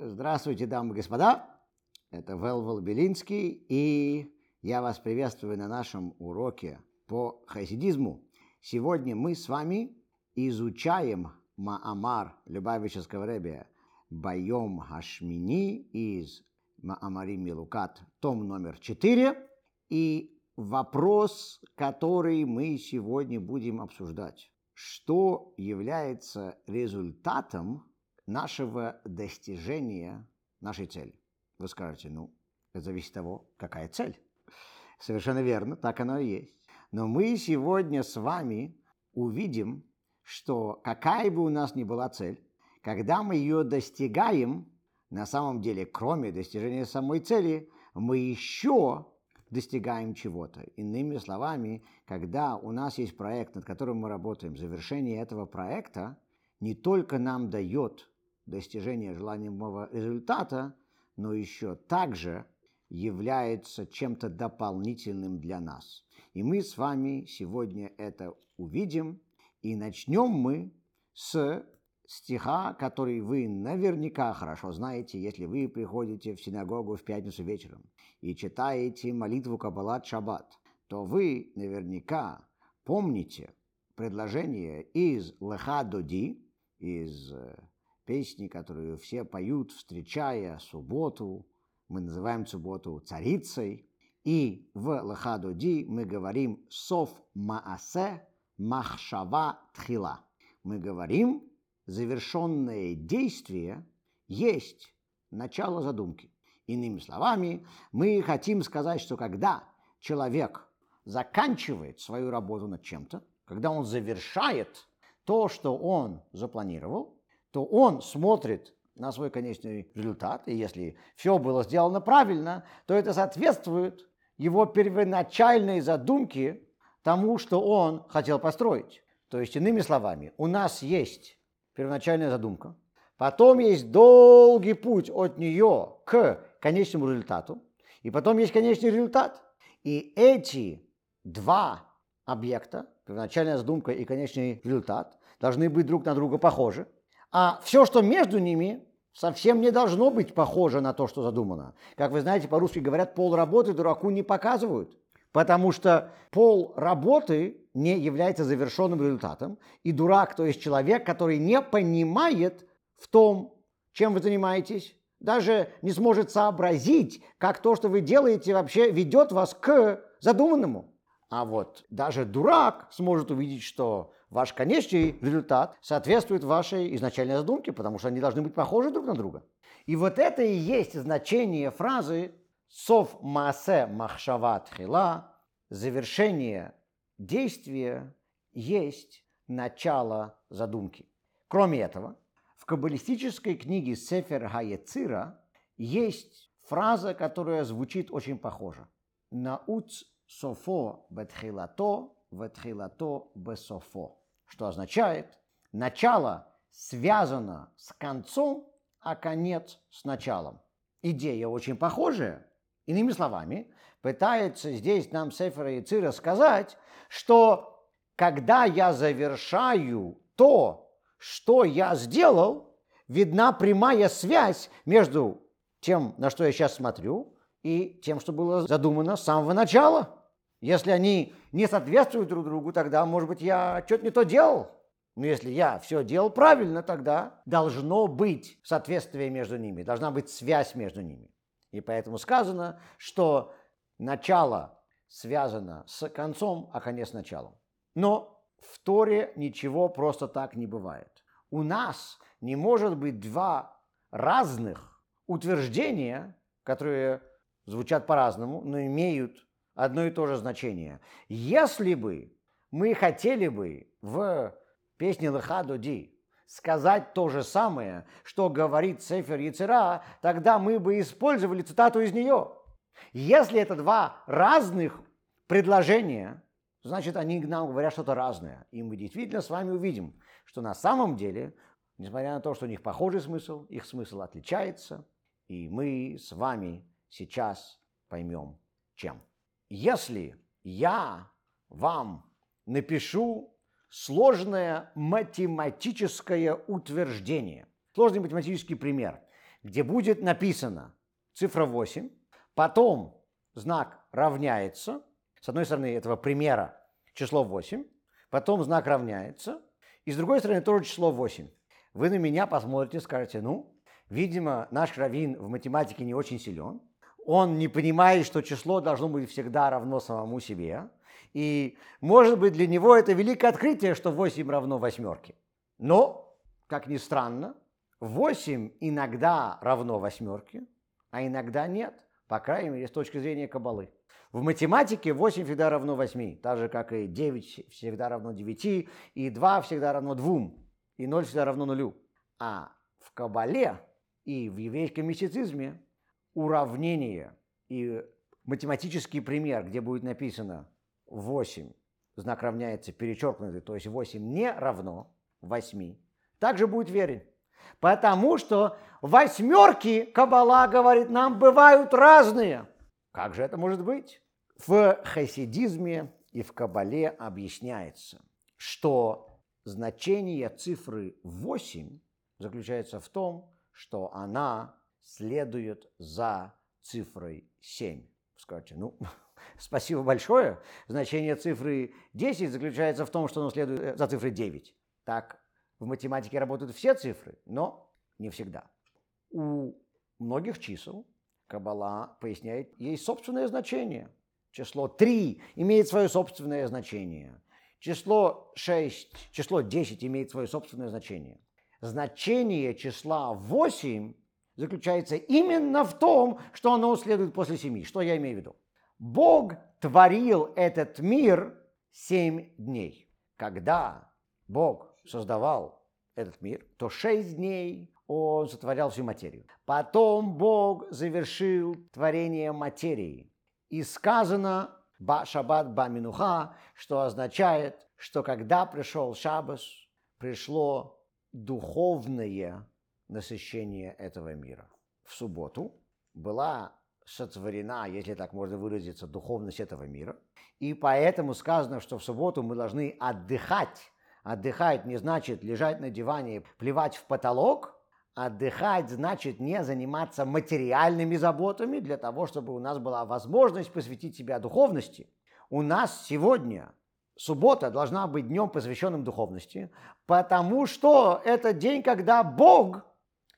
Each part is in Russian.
Здравствуйте, дамы и господа. Это Велвел Белинский, и я вас приветствую на нашем уроке по хасидизму. Сегодня мы с вами изучаем Маамар Любавического Ребе Байом Хашмини из Маамарим Милукат, том номер 4. И вопрос, который мы сегодня будем обсуждать. Что является результатом нашего достижения нашей цели? Вы скажете, ну, это зависит от того, какая цель. Совершенно верно, так оно и есть. Но мы сегодня с вами увидим, что какая бы у нас ни была цель, когда мы ее достигаем, на самом деле, кроме достижения самой цели, мы еще достигаем чего-то. Иными словами, когда у нас есть проект, над которым мы работаем, завершение этого проекта не только нам дает достижение желаемого результата, но еще также является чем-то дополнительным для нас. И мы с вами сегодня это увидим, и начнем мы с стиха, который вы наверняка хорошо знаете, если вы приходите в синагогу в пятницу вечером и читаете молитву Каббалат Шаббат, то вы наверняка помните предложение из Леха Доди, из э, песни, которую все поют, встречая субботу. Мы называем субботу царицей. И в Лехадоди мы говорим «Сов маасе махшава тхила». Мы говорим завершенное действие есть начало задумки. Иными словами, мы хотим сказать, что когда человек заканчивает свою работу над чем-то, когда он завершает то, что он запланировал, то он смотрит на свой конечный результат, и если все было сделано правильно, то это соответствует его первоначальной задумке тому, что он хотел построить. То есть, иными словами, у нас есть первоначальная задумка, потом есть долгий путь от нее к конечному результату, и потом есть конечный результат. И эти два объекта, первоначальная задумка и конечный результат, должны быть друг на друга похожи – а все, что между ними, совсем не должно быть похоже на то, что задумано. Как вы знаете, по-русски говорят, пол работы дураку не показывают. Потому что пол работы не является завершенным результатом. И дурак, то есть человек, который не понимает в том, чем вы занимаетесь, даже не сможет сообразить, как то, что вы делаете, вообще ведет вас к задуманному. А вот даже дурак сможет увидеть, что ваш конечный результат соответствует вашей изначальной задумке, потому что они должны быть похожи друг на друга. И вот это и есть значение фразы «сов маасе махшават хила» завершение действия есть начало задумки. Кроме этого, в каббалистической книге Сефер Хаецира есть фраза, которая звучит очень похоже. Науц софо бетхилато, ветхилато бесофо что означает начало связано с концом, а конец с началом. Идея очень похожая. Иными словами, пытается здесь нам Сефера и Цира сказать, что когда я завершаю то, что я сделал, видна прямая связь между тем, на что я сейчас смотрю, и тем, что было задумано с самого начала. Если они не соответствуют друг другу, тогда, может быть, я что-то не то делал. Но если я все делал правильно, тогда должно быть соответствие между ними, должна быть связь между ними. И поэтому сказано, что начало связано с концом, а конец началом. Но в Торе ничего просто так не бывает. У нас не может быть два разных утверждения, которые звучат по-разному, но имеют одно и то же значение. Если бы мы хотели бы в песне Лыхаду Ди сказать то же самое, что говорит Сефер Яцера, тогда мы бы использовали цитату из нее. Если это два разных предложения, значит, они нам говорят что-то разное. И мы действительно с вами увидим, что на самом деле, несмотря на то, что у них похожий смысл, их смысл отличается, и мы с вами сейчас поймем, чем. Если я вам напишу сложное математическое утверждение, сложный математический пример. где будет написано цифра 8, потом знак равняется, с одной стороны этого примера число 8, потом знак равняется, и с другой стороны тоже число 8. Вы на меня посмотрите, скажете, ну, видимо, наш раввин в математике не очень силен, он не понимает, что число должно быть всегда равно самому себе, и, может быть, для него это великое открытие, что 8 равно восьмерке. Но, как ни странно, 8 иногда равно восьмерке, а иногда нет, по крайней мере, с точки зрения кабалы. В математике 8 всегда равно 8, так же, как и 9 всегда равно 9, и 2 всегда равно 2, и 0 всегда равно 0. А в кабале и в еврейском мистицизме уравнение и математический пример, где будет написано 8, знак равняется перечеркнутый, то есть 8 не равно 8, также будет верен. Потому что восьмерки, Кабала говорит, нам бывают разные. Как же это может быть? В хасидизме и в Кабале объясняется, что значение цифры 8 заключается в том, что она следует за цифрой 7. Скажете, ну, спасибо большое. Значение цифры 10 заключается в том, что оно следует за цифрой 9. Так в математике работают все цифры, но не всегда. У многих чисел Кабала поясняет, есть собственное значение. Число 3 имеет свое собственное значение. Число 6, число 10 имеет свое собственное значение. Значение числа 8 заключается именно в том, что оно следует после 7. Что я имею в виду? Бог творил этот мир 7 дней. Когда Бог создавал этот мир, то шесть дней он сотворял всю материю. Потом Бог завершил творение материи. И сказано ба шаббат ба минуха, что означает, что когда пришел шаббас, пришло духовное насыщение этого мира. В субботу была сотворена, если так можно выразиться, духовность этого мира. И поэтому сказано, что в субботу мы должны отдыхать Отдыхать не значит лежать на диване, плевать в потолок. Отдыхать значит не заниматься материальными заботами для того, чтобы у нас была возможность посвятить себя духовности. У нас сегодня суббота должна быть днем, посвященным духовности, потому что это день, когда Бог,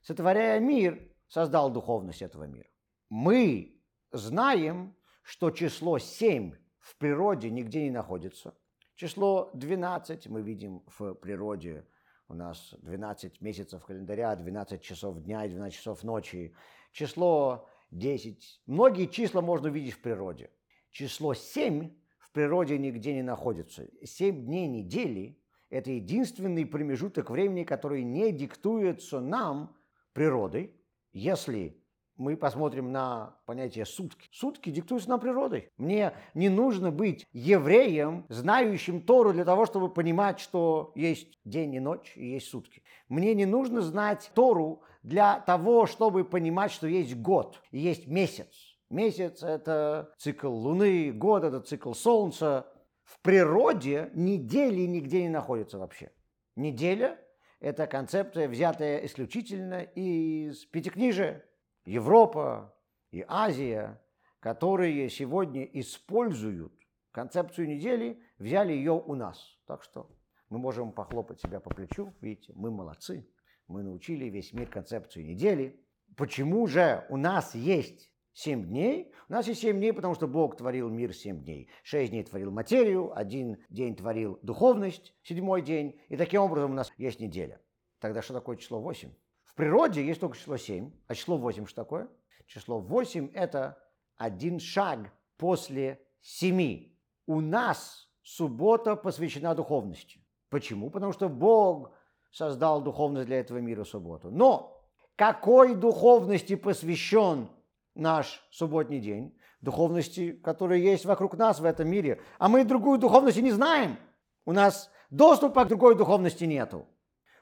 сотворяя мир, создал духовность этого мира. Мы знаем, что число 7 в природе нигде не находится. Число 12 мы видим в природе. У нас 12 месяцев календаря, 12 часов дня и 12 часов ночи. Число 10. Многие числа можно увидеть в природе. Число 7 в природе нигде не находится. 7 дней недели – это единственный промежуток времени, который не диктуется нам природой. Если мы посмотрим на понятие сутки. Сутки диктуются нам природой. Мне не нужно быть евреем, знающим Тору для того, чтобы понимать, что есть день и ночь и есть сутки. Мне не нужно знать Тору для того, чтобы понимать, что есть год и есть месяц. Месяц – это цикл Луны, год – это цикл Солнца. В природе недели нигде не находятся вообще. Неделя – это концепция, взятая исключительно из Пятикнижия, Европа и Азия, которые сегодня используют концепцию недели, взяли ее у нас. Так что мы можем похлопать себя по плечу, видите, мы молодцы, мы научили весь мир концепцию недели. Почему же у нас есть семь дней? У нас есть семь дней, потому что Бог творил мир семь дней. Шесть дней творил материю, один день творил духовность, седьмой день, и таким образом у нас есть неделя. Тогда что такое число восемь? В природе есть только число 7, а число 8 что такое? Число 8 – это один шаг после 7. У нас суббота посвящена духовности. Почему? Потому что Бог создал духовность для этого мира субботу. Но какой духовности посвящен наш субботний день? Духовности, которые есть вокруг нас в этом мире. А мы другую духовность не знаем. У нас доступа к другой духовности нету.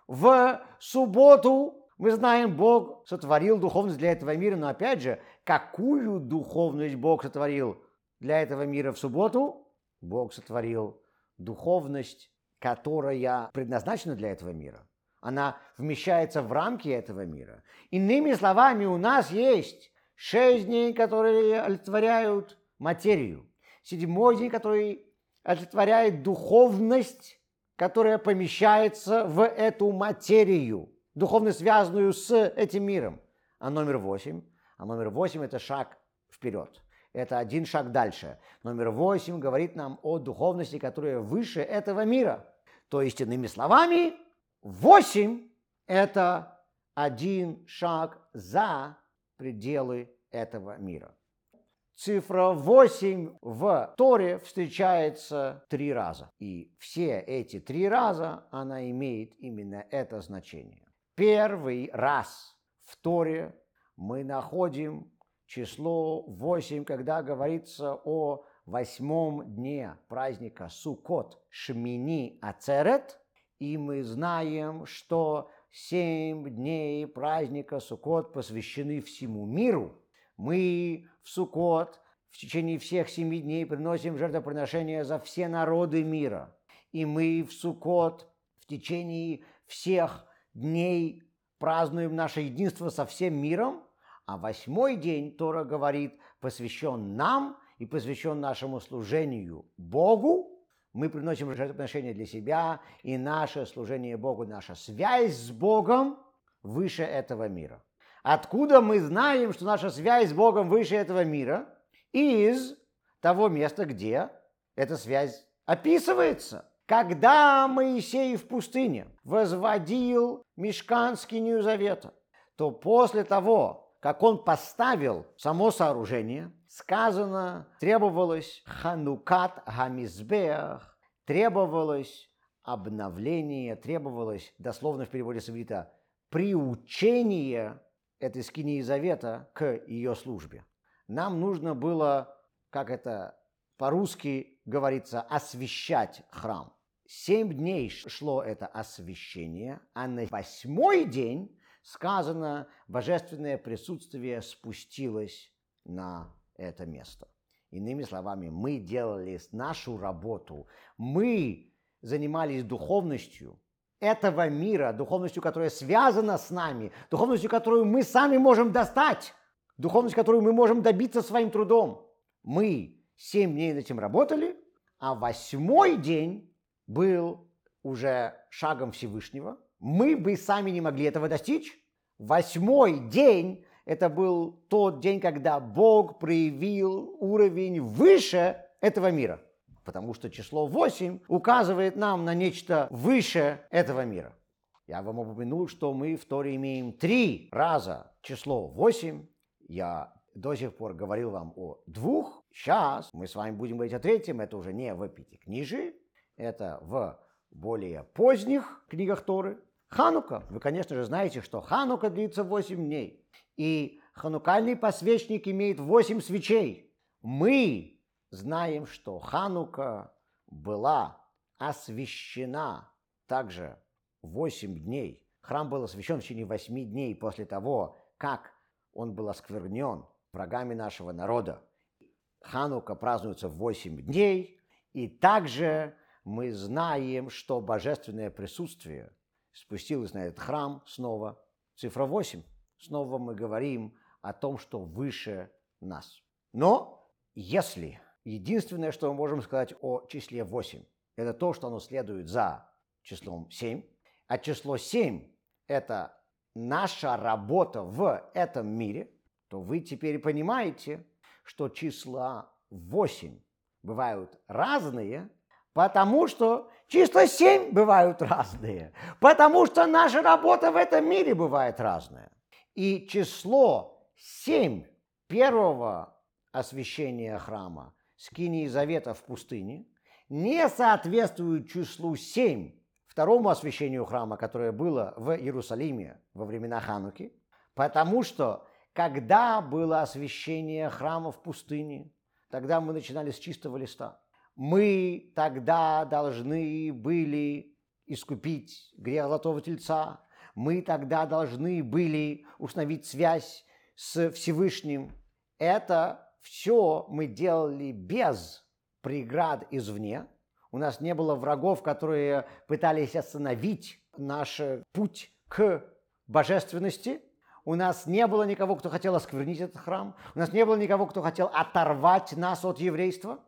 В субботу мы знаем, Бог сотворил духовность для этого мира, но опять же, какую духовность Бог сотворил для этого мира в субботу? Бог сотворил духовность, которая предназначена для этого мира. Она вмещается в рамки этого мира. Иными словами, у нас есть шесть дней, которые олицетворяют материю. Седьмой день, который олицетворяет духовность, которая помещается в эту материю, духовность, связанную с этим миром. А номер восемь? А номер восемь – это шаг вперед. Это один шаг дальше. Номер восемь говорит нам о духовности, которая выше этого мира. То есть, иными словами, восемь – это один шаг за пределы этого мира. Цифра 8 в Торе встречается три раза. И все эти три раза она имеет именно это значение. Первый раз в Торе мы находим число 8, когда говорится о восьмом дне праздника Сукот Шмини Ацерет, и мы знаем, что семь дней праздника Сукот посвящены всему миру. Мы в Сукот в течение всех семи дней приносим жертвоприношения за все народы мира. И мы в Сукот в течение всех дней празднуем наше единство со всем миром, а восьмой день, Тора говорит, посвящен нам и посвящен нашему служению Богу. Мы приносим жертвоприношение для себя, и наше служение Богу, наша связь с Богом выше этого мира. Откуда мы знаем, что наша связь с Богом выше этого мира? Из того места, где эта связь описывается. Когда Моисей в пустыне возводил мешкан скинию завета, то после того, как он поставил само сооружение, сказано, требовалось ханукат гамизбех, требовалось обновление, требовалось, дословно в переводе с приучение этой скинии завета к ее службе. Нам нужно было, как это по-русски говорится, освещать храм. Семь дней шло это освящение, а на восьмой день сказано, божественное присутствие спустилось на это место. Иными словами, мы делали нашу работу, мы занимались духовностью этого мира, духовностью, которая связана с нами, духовностью, которую мы сами можем достать, духовность, которую мы можем добиться своим трудом. Мы семь дней над этим работали, а восьмой день был уже шагом Всевышнего – мы бы сами не могли этого достичь. Восьмой день – это был тот день, когда Бог проявил уровень выше этого мира. Потому что число 8 указывает нам на нечто выше этого мира. Я вам упомянул, что мы в Торе имеем три раза число 8. Я до сих пор говорил вам о двух. Сейчас мы с вами будем говорить о третьем. Это уже не в Пятикнижии, это в более поздних книгах Торы. Ханука. Вы, конечно же, знаете, что Ханука длится 8 дней. И ханукальный посвечник имеет 8 свечей. Мы знаем, что Ханука была освящена также 8 дней. Храм был освящен в течение 8 дней после того, как он был осквернен врагами нашего народа. Ханука празднуется в 8 дней, и также мы знаем, что божественное присутствие – спустилась на этот храм снова. Цифра 8. Снова мы говорим о том, что выше нас. Но если единственное, что мы можем сказать о числе 8, это то, что оно следует за числом 7, а число 7 – это наша работа в этом мире, то вы теперь понимаете, что числа 8 бывают разные, потому что Числа семь бывают разные, потому что наша работа в этом мире бывает разная. И число семь первого освящения храма, скинии завета в пустыне, не соответствует числу семь второму освящению храма, которое было в Иерусалиме во времена Хануки, потому что когда было освящение храма в пустыне, тогда мы начинали с чистого листа – мы тогда должны были искупить грех Золотого Тельца, мы тогда должны были установить связь с Всевышним. Это все мы делали без преград извне. У нас не было врагов, которые пытались остановить наш путь к божественности. У нас не было никого, кто хотел осквернить этот храм. У нас не было никого, кто хотел оторвать нас от еврейства.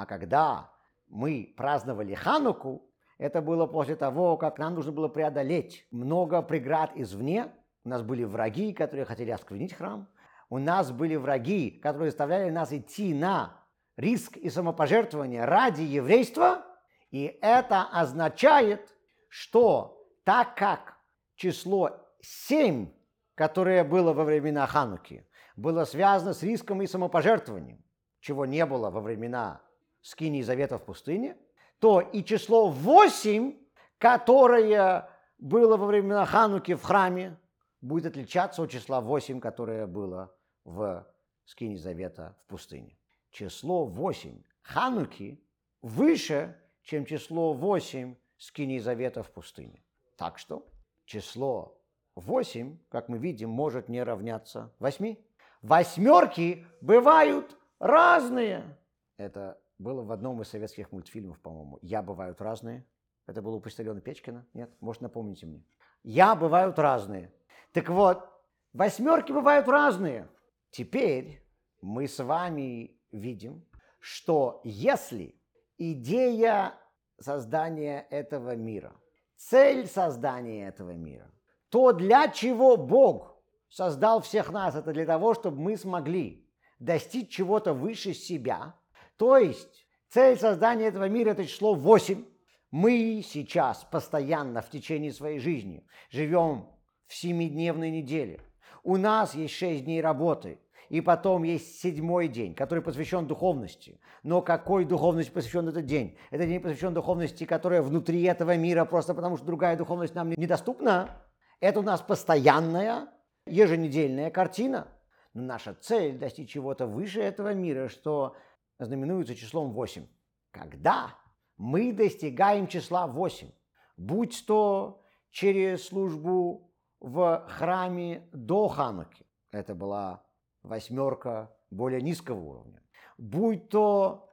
А когда мы праздновали Хануку, это было после того, как нам нужно было преодолеть много преград извне. У нас были враги, которые хотели осквернить храм. У нас были враги, которые заставляли нас идти на риск и самопожертвование ради еврейства. И это означает, что так как число 7, которое было во времена Хануки, было связано с риском и самопожертвованием, чего не было во времена Скини Завета в пустыне, то и число 8, которое было во времена Хануки в храме, будет отличаться от числа 8, которое было в Скине Завета в пустыне. Число 8 Хануки выше, чем число 8 Скини Завета в пустыне. Так что число 8, как мы видим, может не равняться 8. Восьмерки бывают разные. Это было в одном из советских мультфильмов, по-моему. «Я бывают разные». Это было у почтальона Печкина? Нет? Может, напомните мне. «Я бывают разные». Так вот, восьмерки бывают разные. Теперь мы с вами видим, что если идея создания этого мира, цель создания этого мира, то для чего Бог создал всех нас? Это для того, чтобы мы смогли достичь чего-то выше себя. То есть цель создания этого мира – это число 8. Мы сейчас постоянно в течение своей жизни живем в семидневной неделе. У нас есть шесть дней работы – и потом есть седьмой день, который посвящен духовности. Но какой духовности посвящен этот день? Это день посвящен духовности, которая внутри этого мира, просто потому что другая духовность нам недоступна. Это у нас постоянная, еженедельная картина. Но наша цель – достичь чего-то выше этого мира, что знаменуется числом 8. Когда мы достигаем числа 8, будь то через службу в храме до Хануки, это была восьмерка более низкого уровня. Будь то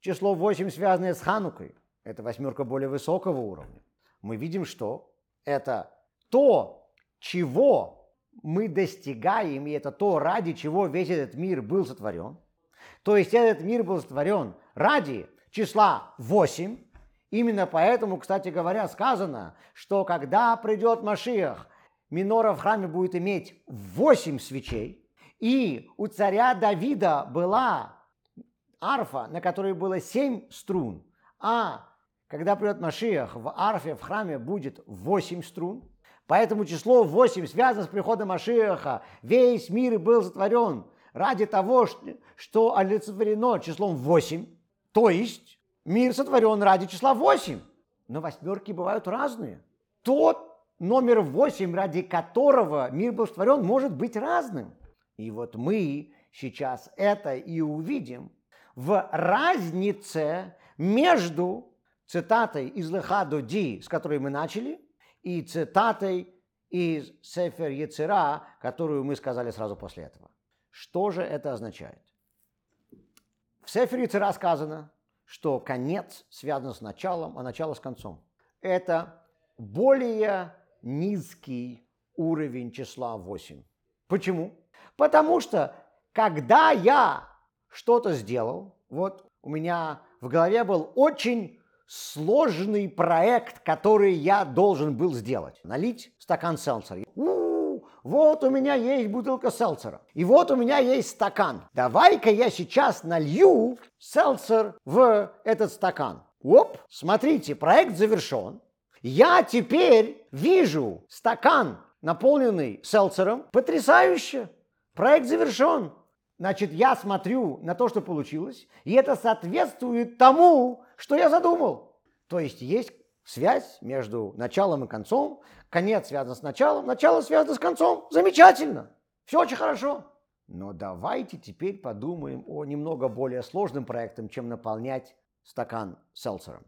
число 8, связанное с Ханукой, это восьмерка более высокого уровня. Мы видим, что это то, чего мы достигаем, и это то, ради чего весь этот мир был сотворен. То есть этот мир был сотворен ради числа 8. Именно поэтому, кстати говоря, сказано, что когда придет Машиах, минора в храме будет иметь 8 свечей, и у царя Давида была арфа, на которой было семь струн, а когда придет Машиах, в арфе в храме будет восемь струн. Поэтому число восемь связано с приходом Машиаха. Весь мир был сотворен ради того, что олицетворено числом восемь. То есть мир сотворен ради числа восемь. Но восьмерки бывают разные. Тот номер восемь, ради которого мир был сотворен, может быть разным. И вот мы сейчас это и увидим в разнице между цитатой из Леха до Ди, с которой мы начали, и цитатой из Сефер Яцера, которую мы сказали сразу после этого. Что же это означает? В Сефер Яцера сказано, что конец связан с началом, а начало с концом. Это более низкий уровень числа 8. Почему? Потому что, когда я что-то сделал, вот у меня в голове был очень сложный проект, который я должен был сделать. Налить стакан селцера. У-у-у, вот у меня есть бутылка селцера. И вот у меня есть стакан. Давай-ка я сейчас налью селцер в этот стакан. Оп, смотрите, проект завершен. Я теперь вижу стакан, наполненный селцером. Потрясающе! Проект завершен. Значит, я смотрю на то, что получилось, и это соответствует тому, что я задумал. То есть есть связь между началом и концом. Конец связан с началом, начало связано с концом. Замечательно. Все очень хорошо. Но давайте теперь подумаем о немного более сложном проекте, чем наполнять стакан селцером.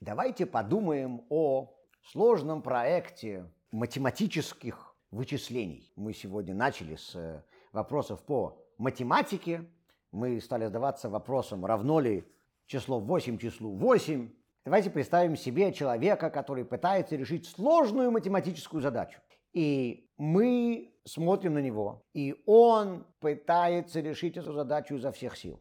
Давайте подумаем о сложном проекте математических вычислений. Мы сегодня начали с вопросов по математике. Мы стали задаваться вопросом, равно ли число 8 числу 8. Давайте представим себе человека, который пытается решить сложную математическую задачу. И мы смотрим на него, и он пытается решить эту задачу изо всех сил.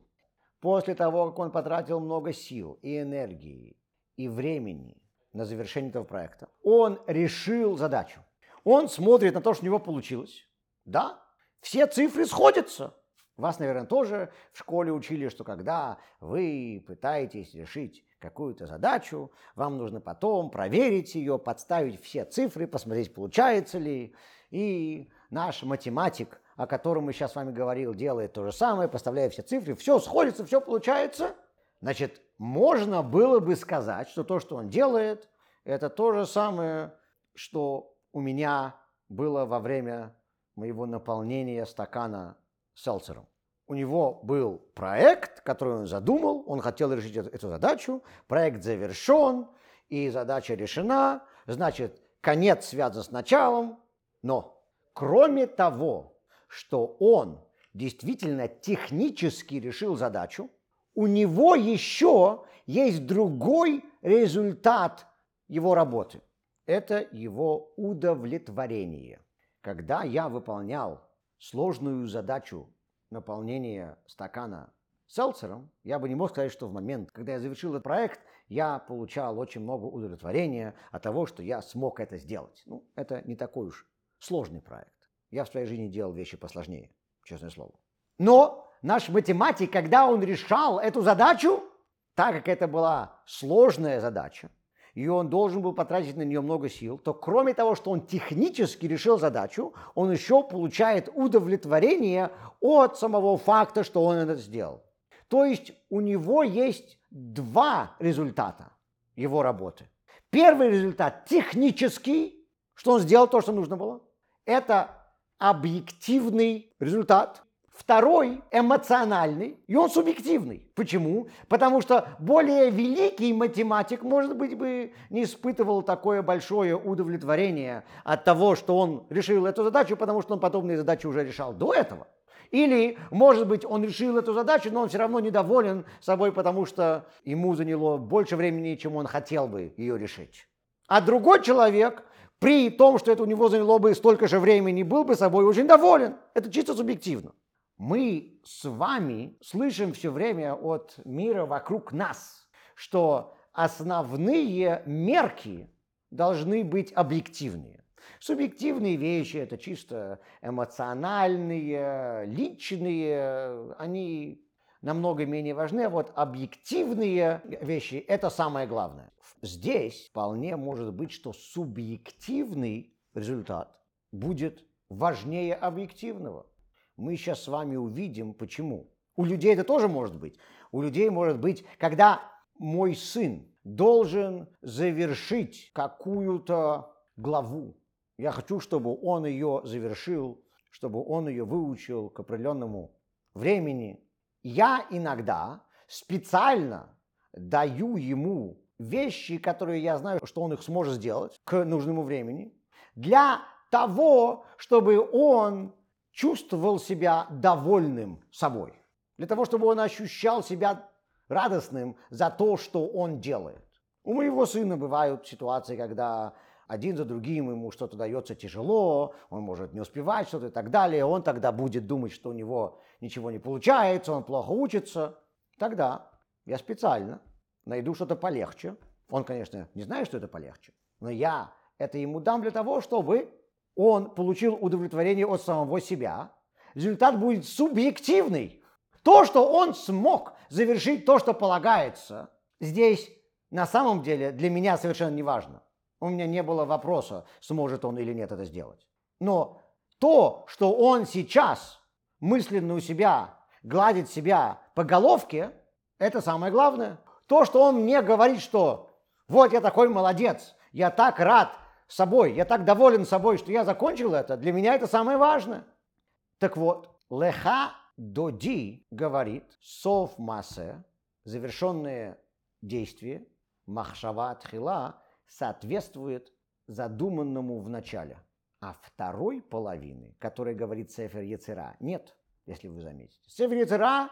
После того, как он потратил много сил и энергии и времени на завершение этого проекта, он решил задачу. Он смотрит на то, что у него получилось. Да, все цифры сходятся. Вас, наверное, тоже в школе учили, что когда вы пытаетесь решить какую-то задачу, вам нужно потом проверить ее, подставить все цифры, посмотреть, получается ли. И наш математик, о котором мы сейчас с вами говорил, делает то же самое, поставляя все цифры, все сходится, все получается. Значит, можно было бы сказать, что то, что он делает, это то же самое, что у меня было во время моего наполнения стакана селцером. У него был проект, который он задумал, он хотел решить эту, эту задачу, проект завершен, и задача решена, значит, конец связан с началом, но кроме того, что он действительно технически решил задачу, у него еще есть другой результат его работы. Это его удовлетворение. Когда я выполнял сложную задачу наполнения стакана селцером, я бы не мог сказать, что в момент, когда я завершил этот проект, я получал очень много удовлетворения от того, что я смог это сделать. Ну, это не такой уж сложный проект. Я в своей жизни делал вещи посложнее, честное слово. Но наш математик, когда он решал эту задачу, так как это была сложная задача, и он должен был потратить на нее много сил, то кроме того, что он технически решил задачу, он еще получает удовлетворение от самого факта, что он это сделал. То есть у него есть два результата его работы. Первый результат технический, что он сделал то, что нужно было. Это объективный результат. Второй эмоциональный, и он субъективный. Почему? Потому что более великий математик, может быть, бы не испытывал такое большое удовлетворение от того, что он решил эту задачу, потому что он подобные задачи уже решал до этого. Или, может быть, он решил эту задачу, но он все равно недоволен собой, потому что ему заняло больше времени, чем он хотел бы ее решить. А другой человек, при том, что это у него заняло бы столько же времени, был бы собой очень доволен. Это чисто субъективно мы с вами слышим все время от мира вокруг нас, что основные мерки должны быть объективные. Субъективные вещи – это чисто эмоциональные, личные, они намного менее важны, а вот объективные вещи – это самое главное. Здесь вполне может быть, что субъективный результат будет важнее объективного мы сейчас с вами увидим, почему. У людей это тоже может быть. У людей может быть, когда мой сын должен завершить какую-то главу. Я хочу, чтобы он ее завершил, чтобы он ее выучил к определенному времени. Я иногда специально даю ему вещи, которые я знаю, что он их сможет сделать к нужному времени, для того, чтобы он чувствовал себя довольным собой, для того, чтобы он ощущал себя радостным за то, что он делает. У моего сына бывают ситуации, когда один за другим ему что-то дается тяжело, он может не успевать что-то и так далее, он тогда будет думать, что у него ничего не получается, он плохо учится. Тогда я специально найду что-то полегче. Он, конечно, не знает, что это полегче, но я это ему дам для того, чтобы он получил удовлетворение от самого себя, результат будет субъективный. То, что он смог завершить то, что полагается, здесь на самом деле для меня совершенно не важно. У меня не было вопроса, сможет он или нет это сделать. Но то, что он сейчас мысленно у себя гладит себя по головке, это самое главное. То, что он мне говорит, что вот я такой молодец, я так рад, собой, я так доволен собой, что я закончил это, для меня это самое важное. Так вот, леха доди говорит, сов массе, завершенное действие, махшава тхила, соответствует задуманному в начале. А второй половины, которой говорит Сефер Яцера, нет, если вы заметите. Сефер Яцера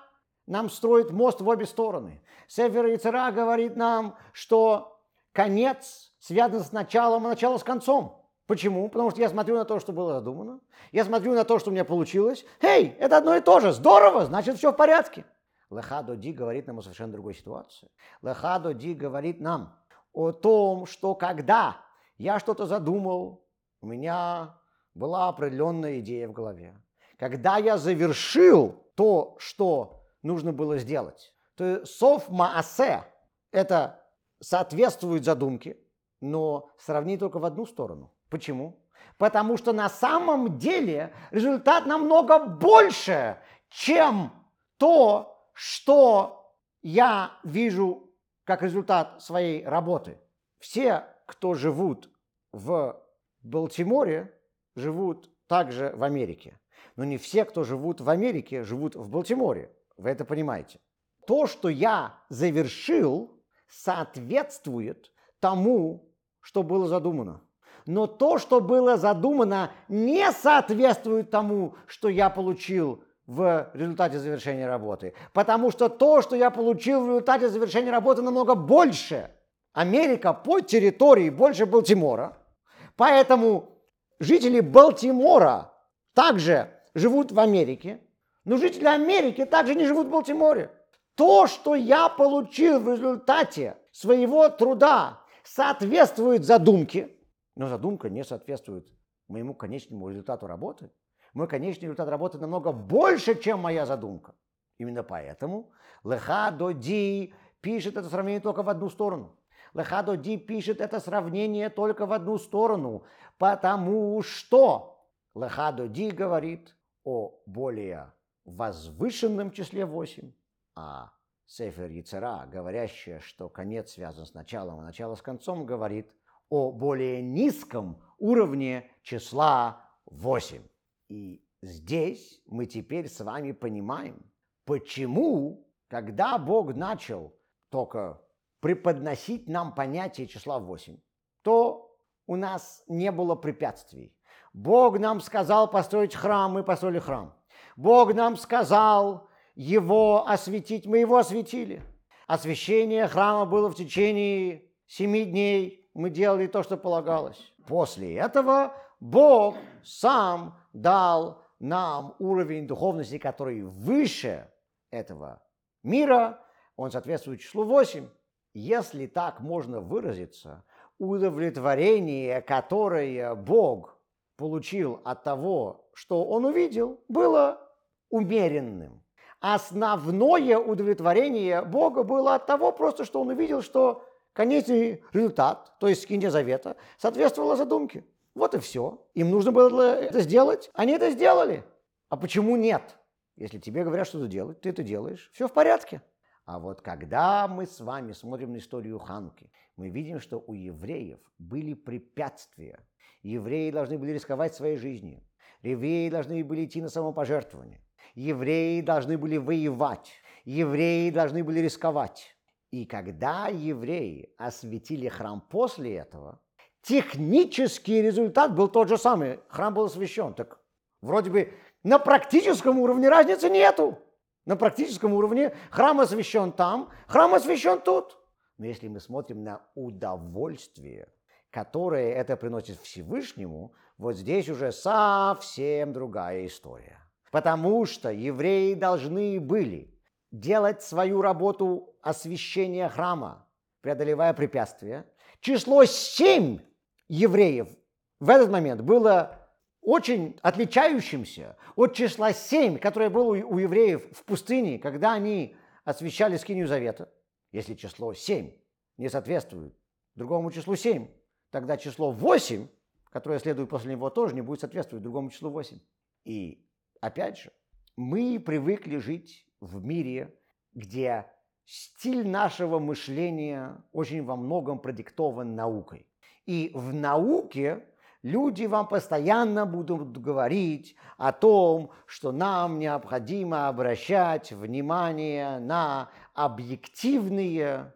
нам строит мост в обе стороны. Сефер Яцера говорит нам, что конец связан с началом, а начало с концом. Почему? Потому что я смотрю на то, что было задумано, я смотрю на то, что у меня получилось. Эй, это одно и то же, здорово, значит все в порядке. Лехадо Ди говорит нам о совершенно другой ситуации. Лехадо Ди говорит нам о том, что когда я что-то задумал, у меня была определенная идея в голове. Когда я завершил то, что нужно было сделать, то сов маасе – это соответствует задумке, но сравни только в одну сторону. Почему? Потому что на самом деле результат намного больше, чем то, что я вижу как результат своей работы. Все, кто живут в Балтиморе, живут также в Америке. Но не все, кто живут в Америке, живут в Балтиморе. Вы это понимаете. То, что я завершил, соответствует тому, что было задумано. Но то, что было задумано, не соответствует тому, что я получил в результате завершения работы. Потому что то, что я получил в результате завершения работы, намного больше. Америка по территории больше Балтимора. Поэтому жители Балтимора также живут в Америке. Но жители Америки также не живут в Балтиморе. То, что я получил в результате своего труда, соответствует задумке, но задумка не соответствует моему конечному результату работы. Мой конечный результат работы намного больше, чем моя задумка. Именно поэтому Лехадо Ди пишет это сравнение только в одну сторону. Лехадо Ди пишет это сравнение только в одну сторону, потому что Лехадо Ди говорит о более возвышенном числе 8, а Сефер Яцера, говорящая, что конец связан с началом, а начало с концом, говорит о более низком уровне числа 8. И здесь мы теперь с вами понимаем, почему, когда Бог начал только преподносить нам понятие числа 8, то у нас не было препятствий. Бог нам сказал построить храм, мы построили храм. Бог нам сказал его осветить, мы его осветили. Освящение храма было в течение семи дней. Мы делали то, что полагалось. После этого Бог сам дал нам уровень духовности, который выше этого мира. Он соответствует числу 8. Если так можно выразиться, удовлетворение, которое Бог получил от того, что он увидел, было умеренным основное удовлетворение Бога было от того просто, что он увидел, что конечный результат, то есть скинья завета, соответствовала задумке. Вот и все. Им нужно было это сделать, они это сделали. А почему нет? Если тебе говорят что-то делать, ты это делаешь, все в порядке. А вот когда мы с вами смотрим на историю Хануки, мы видим, что у евреев были препятствия. Евреи должны были рисковать своей жизнью. Евреи должны были идти на самопожертвование евреи должны были воевать, евреи должны были рисковать. И когда евреи осветили храм после этого, технический результат был тот же самый. Храм был освящен. Так вроде бы на практическом уровне разницы нету. На практическом уровне храм освящен там, храм освящен тут. Но если мы смотрим на удовольствие, которое это приносит Всевышнему, вот здесь уже совсем другая история. Потому что евреи должны были делать свою работу освящения храма, преодолевая препятствия. Число семь евреев в этот момент было очень отличающимся от числа семь, которое было у евреев в пустыне, когда они освящали скинию завета. Если число семь не соответствует другому числу семь, тогда число восемь, которое следует после него, тоже не будет соответствовать другому числу восемь. И Опять же, мы привыкли жить в мире, где стиль нашего мышления очень во многом продиктован наукой. И в науке люди вам постоянно будут говорить о том, что нам необходимо обращать внимание на объективные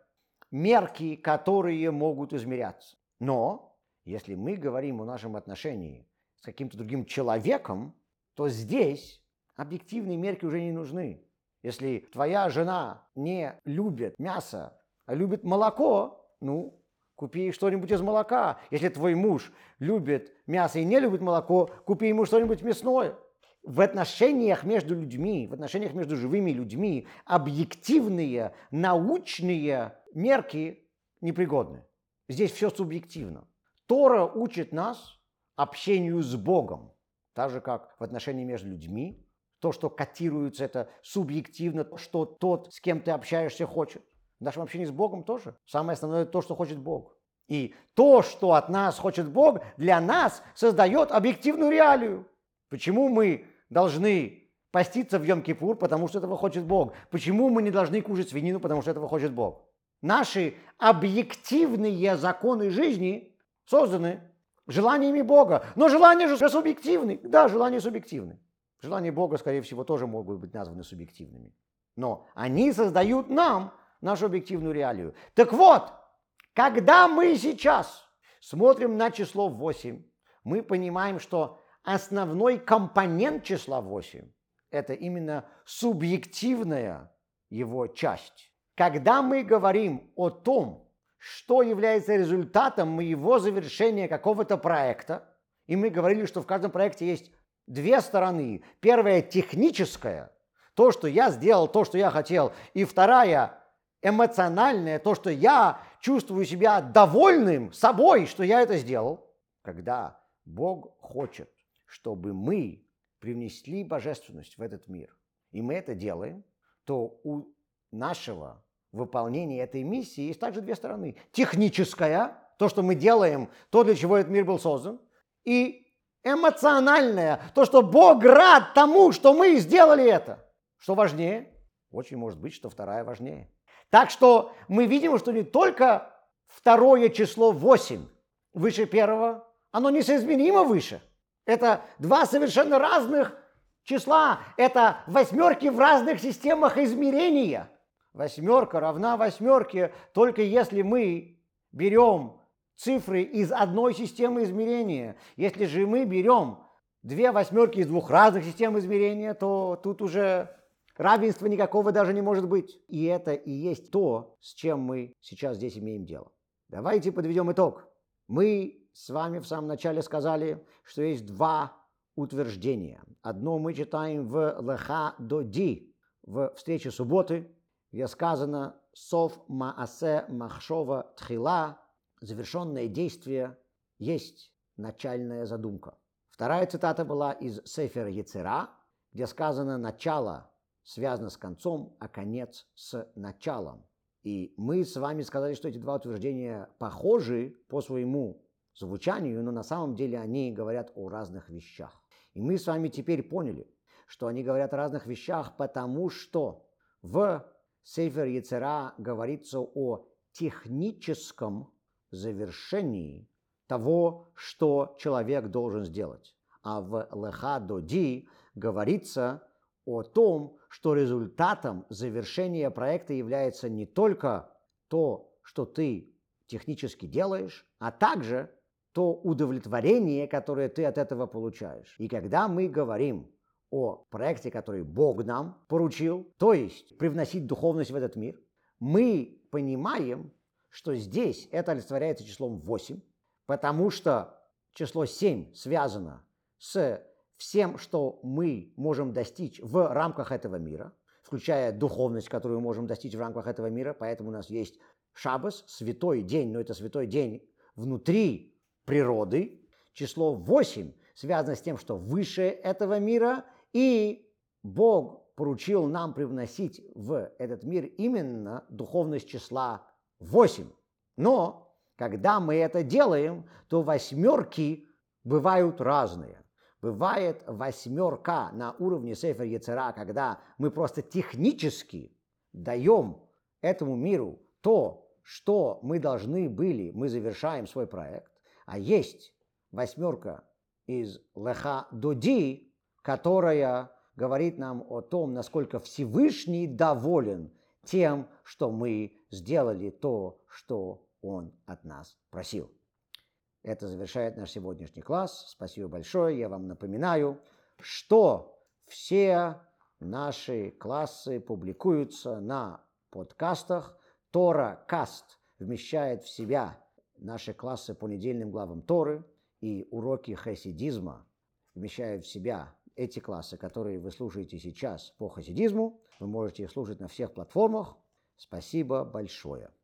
мерки, которые могут измеряться. Но если мы говорим о нашем отношении с каким-то другим человеком, то здесь объективные мерки уже не нужны. Если твоя жена не любит мясо, а любит молоко, ну, купи что-нибудь из молока. Если твой муж любит мясо и не любит молоко, купи ему что-нибудь мясное. В отношениях между людьми, в отношениях между живыми людьми объективные научные мерки непригодны. Здесь все субъективно. Тора учит нас общению с Богом, так же как в отношении между людьми. То, что котируется, это субъективно, что тот, с кем ты общаешься, хочет. В нашем общении с Богом тоже. Самое основное то, что хочет Бог. И то, что от нас хочет Бог, для нас создает объективную реалию. Почему мы должны поститься в Йом-Кипур, потому что этого хочет Бог? Почему мы не должны кушать свинину, потому что этого хочет Бог? Наши объективные законы жизни созданы желаниями Бога. Но желания же субъективны. Да, желания субъективны. Желания Бога, скорее всего, тоже могут быть названы субъективными. Но они создают нам нашу объективную реалию. Так вот, когда мы сейчас смотрим на число 8, мы понимаем, что основной компонент числа 8 – это именно субъективная его часть. Когда мы говорим о том, что является результатом моего завершения какого-то проекта, и мы говорили, что в каждом проекте есть две стороны. Первая техническая, то, что я сделал, то, что я хотел, и вторая эмоциональное, то, что я чувствую себя довольным собой, что я это сделал, когда Бог хочет, чтобы мы привнесли божественность в этот мир, и мы это делаем, то у нашего выполнения этой миссии есть также две стороны. Техническая, то, что мы делаем, то, для чего этот мир был создан, и эмоциональная, то, что Бог рад тому, что мы сделали это. Что важнее? Очень может быть, что вторая важнее. Так что мы видим, что не только второе число 8 выше первого, оно несоизмеримо выше. Это два совершенно разных числа. Это восьмерки в разных системах измерения. Восьмерка равна восьмерке, только если мы берем цифры из одной системы измерения. Если же мы берем две восьмерки из двух разных систем измерения, то тут уже Равенства никакого даже не может быть. И это и есть то, с чем мы сейчас здесь имеем дело. Давайте подведем итог. Мы с вами в самом начале сказали, что есть два утверждения. Одно мы читаем в Леха Доди, в встрече субботы, где сказано «Сов маасе махшова тхила» завершенное действие есть начальная задумка. Вторая цитата была из Сефера Яцера, где сказано «начало связано с концом, а конец с началом. И мы с вами сказали, что эти два утверждения похожи по своему звучанию, но на самом деле они говорят о разных вещах. И мы с вами теперь поняли, что они говорят о разных вещах, потому что в Сейфер Яцера говорится о техническом завершении того, что человек должен сделать. А в Леха Доди говорится о том, что результатом завершения проекта является не только то, что ты технически делаешь, а также то удовлетворение, которое ты от этого получаешь. И когда мы говорим о проекте, который Бог нам поручил, то есть привносить духовность в этот мир, мы понимаем, что здесь это олицетворяется числом 8, потому что число 7 связано с всем, что мы можем достичь в рамках этого мира, включая духовность, которую мы можем достичь в рамках этого мира. Поэтому у нас есть Шабас, святой день, но это святой день внутри природы. Число 8 связано с тем, что выше этого мира, и Бог поручил нам привносить в этот мир именно духовность числа 8. Но когда мы это делаем, то восьмерки бывают разные. Бывает восьмерка на уровне Сефер Яцера, когда мы просто технически даем этому миру то, что мы должны были, мы завершаем свой проект. А есть восьмерка из Леха Доди, которая говорит нам о том, насколько Всевышний доволен тем, что мы сделали то, что Он от нас просил. Это завершает наш сегодняшний класс. Спасибо большое. Я вам напоминаю, что все Наши классы публикуются на подкастах. Тора Каст вмещает в себя наши классы по недельным главам Торы и уроки хасидизма вмещают в себя эти классы, которые вы слушаете сейчас по хасидизму. Вы можете их слушать на всех платформах. Спасибо большое.